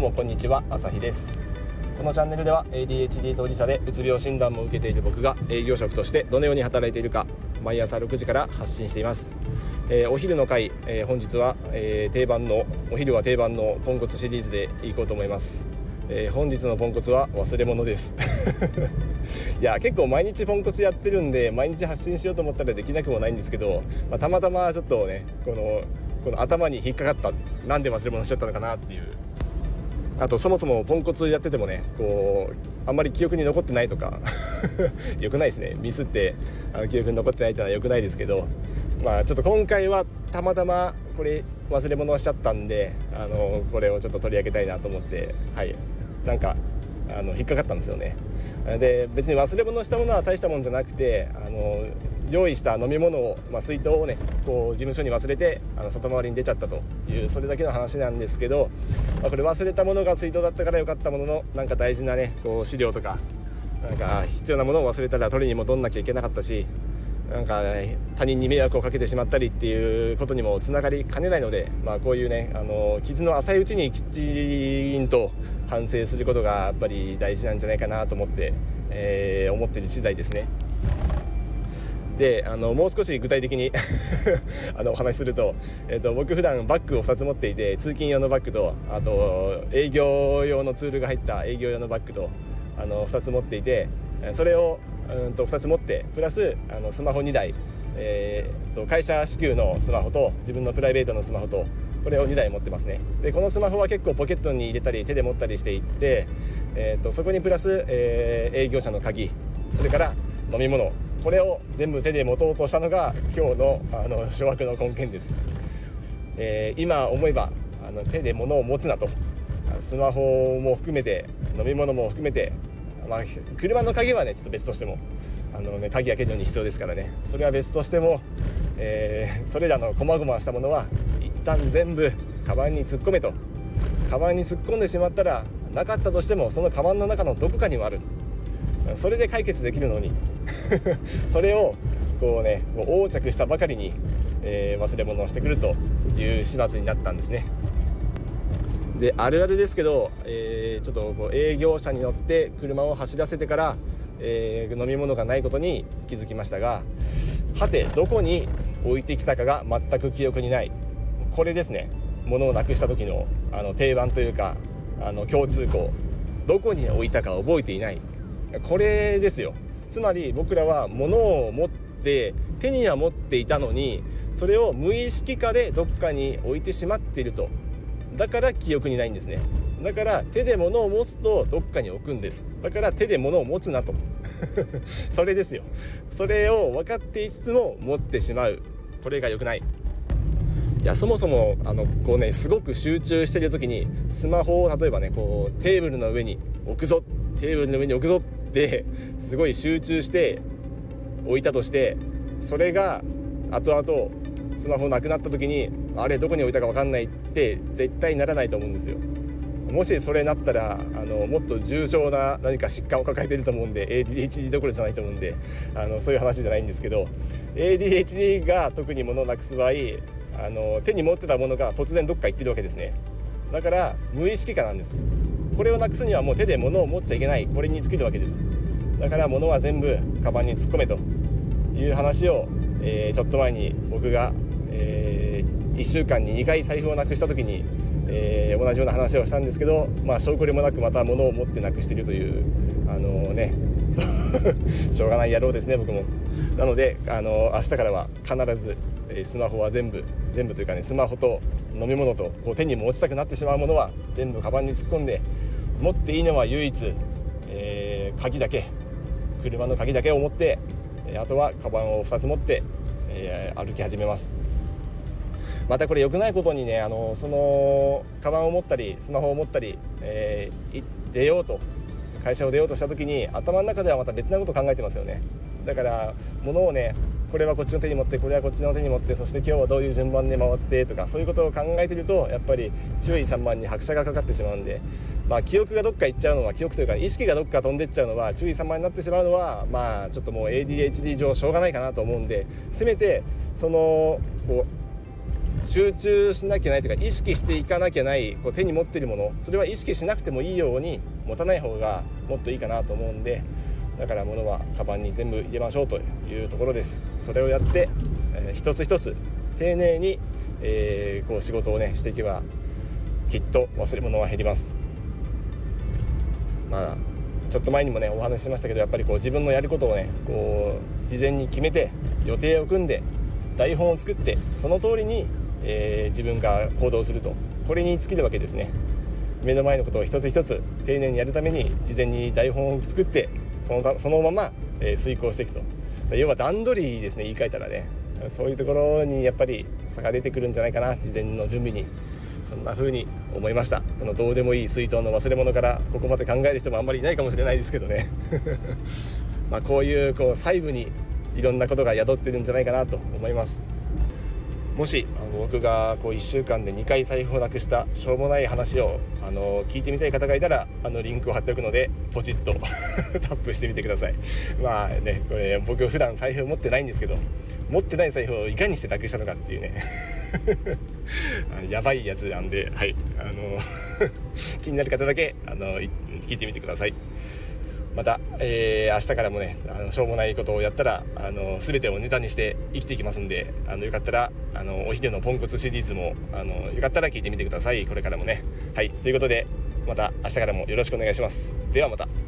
うもこんにちは朝日です。このチャンネルでは ADHD 当事者でうつ病診断も受けている僕が営業職としてどのように働いているか毎朝6時から発信しています、えー、お昼の回、えー、本日は、えー、定番のお昼は定番のポンコツシリーズでいこうと思います。えー、本日のポンコツは忘れ物です。いや結構毎日ポンコツやってるんで毎日発信しようと思ったらできなくもないんですけど、まあ、たまたまちょっとねこのこの頭に引っかかったなんで忘れ物しちゃったのかなっていうあとそもそもポンコツやっててもねこうあんまり記憶に残ってないとか よくないですね。ミスってあの記憶に残ってないっていうのはよくないですけどまあちょっと今回はたまたまこれ忘れ物をしちゃったんであのこれをちょっと取り上げたいなと思ってはい。なんかあの引っかかったんですよね。で別に忘れ物したものは大したもんじゃなくてあの用意した飲み物を、まあ、水筒をねこう事務所に忘れてあの外回りに出ちゃったというそれだけの話なんですけど、まあ、これ忘れたものが水筒だったから良かったもののなんか大事なねこう資料とかなんか必要なものを忘れたら取りに戻んなきゃいけなかったしなんか、ね、他人に迷惑をかけてしまったりっていうことにもつながりかねないので、まあ、こういうねあの傷の浅いうちにきちんと反省することがやっぱり大事なんじゃないかなと思って、えー、思ってる次第ですね。であのもう少し具体的に あのお話しすると,、えーと、僕普段バッグを2つ持っていて通勤用のバッグとあと営業用のツールが入った営業用のバッグとあの2つ持っていてそれをうんと2つ持ってプラスあのスマホ2台、えーと、会社支給のスマホと自分のプライベートのスマホとこれを2台持ってますね。でこのスマホは結構ポケットに入れたり手で持ったりしていって、えーと、そこにプラス、えー、営業者の鍵。それから飲み物。これを全部手で持とうとしたのが今日のあの諸悪の根源です、えー、今思えばあの手で物を持つなと。スマホも含めて飲み物も含めてまあ、車の鍵はねちょっと別としてもあの、ね、鍵開けるのに必要ですからね。それは別としても、えー、それらの細々したものは一旦全部カバンに突っ込めと。カバンに突っ込んでしまったらなかったとしてもそのカバンの中のどこかにはある。それで解決できるのに。それをこうねこう横着したばかりに、えー、忘れ物をしてくるという始末になったんですね。であるあるですけど、えー、ちょっとこう営業車に乗って車を走らせてから、えー、飲み物がないことに気づきましたがはてどこに置いてきたかが全く記憶にない。これですね。物をなくした時のあの定番というかあの共通項。どこに置いたか覚えていない。これですよ。つまり僕らは物を持って手には持っていたのにそれを無意識化でどっかに置いてしまっていると。だから記憶にないんですね。だから手で物を持つとどっかに置くんです。だから手で物を持つなと。それですよ。それを分かっていつつも持ってしまう。これが良くない。いやそもそもあのこうねすごく集中してる時にスマホを例えばねこうテーブルの上に置くぞ。テーブルの上に置くぞってすごい集中して置いたとしてそれが後々スマホなくなった時にあれどこに置いたか分かんないって絶対ならないと思うんですよ。もしそれになったらあのもっと重症な何か疾患を抱えてると思うんで ADHD どころじゃないと思うんであのそういう話じゃないんですけど ADHD が特に物をなくす場合あの手に持ってたものが突然どっか行ってるわけですね。だから無意識化なんです。これをなくすにはもう手で物を持っちゃいけない。これに尽きるわけです。だから物は全部カバンに突っ込めという話を、えー、ちょっと前に僕が、えー、1週間に2回財布をなくした時に、えー、同じような話をしたんですけど、まあ、証拠りもなくまた物を持ってなくしているというあのね しょうがない野郎ですね僕も。なのであの明日からは必ず、えスマホは全部全部というかねスマホと飲み物とこう手に持ちたくなってしまうものは全部カバンに突っ込んで持っていいのは唯一、えー、鍵だけ車の鍵だけを持ってあとはカバンを2つ持って、え、歩き始めます。またこれ良くないことにねあのそのカバンを持ったりスマホを持ったり、えー、出ようと会社を出ようとした時に頭の中ではまた別なこと考えてますよね。だから物をねこれはこっちの手に持ってこれはこっちの手に持ってそして今日はどういう順番で回ってとかそういうことを考えてるとやっぱり注意散漫に拍車がかかってしまうんで、まあ、記憶がどっか行っちゃうのは記憶というか意識がどっか飛んでっちゃうのは注意散漫になってしまうのはまあちょっともう ADHD 上しょうがないかなと思うんで。せめてそのこう集中しなきゃないというか意識していかなきゃないこう手に持っているものそれは意識しなくてもいいように持たない方がもっといいかなと思うんでだから物はカバンに全部入れましょうというところです。それをやって、えー、一つ一つ丁寧に、えー、こう仕事をねしていけばきっと忘れ物は減ります。まあちょっと前にもねお話ししましたけどやっぱりこう自分のやることをねこう事前に決めて予定を組んで台本を作ってその通りに、えー、自分が行動すると。これに尽きるわけですね。目の前のことを一つ一つ丁寧にやるために事前に台本を作ってそのそのまま、えー、遂行していくと。要は段取りですね言い換えたらね。そういうところにやっぱり差が出てくるんじゃないかな事前の準備に。そんな風に思いました。このどうでもいい水筒の忘れ物からここまで考える人もあんまりいないかもしれないですけどね。まこういうこう細部にいろんなことが宿ってるんじゃないかなと思います。もしあの僕がこう1週間で2回財布をなくしたしょうもない話をあの聞いてみたい方がいたらあのリンクを貼っておくのでポチッと タップしてみてください。まあねこれ僕普段財布持ってないんですけど持ってない財布をいかにしてなくしたのかっていうね。やばいやつなんではい。あの 気になる方だけあの聞いてみてください。また、えー、明日からもねあのしょうもないことをやったらあの全てをネタにして生きていきますんであのよかったらあのおひでのポンコツシリーズもあのよかったら聞いてみてください。これからもね。はい。ということでまた明日からもよろしくお願いします。ではまた。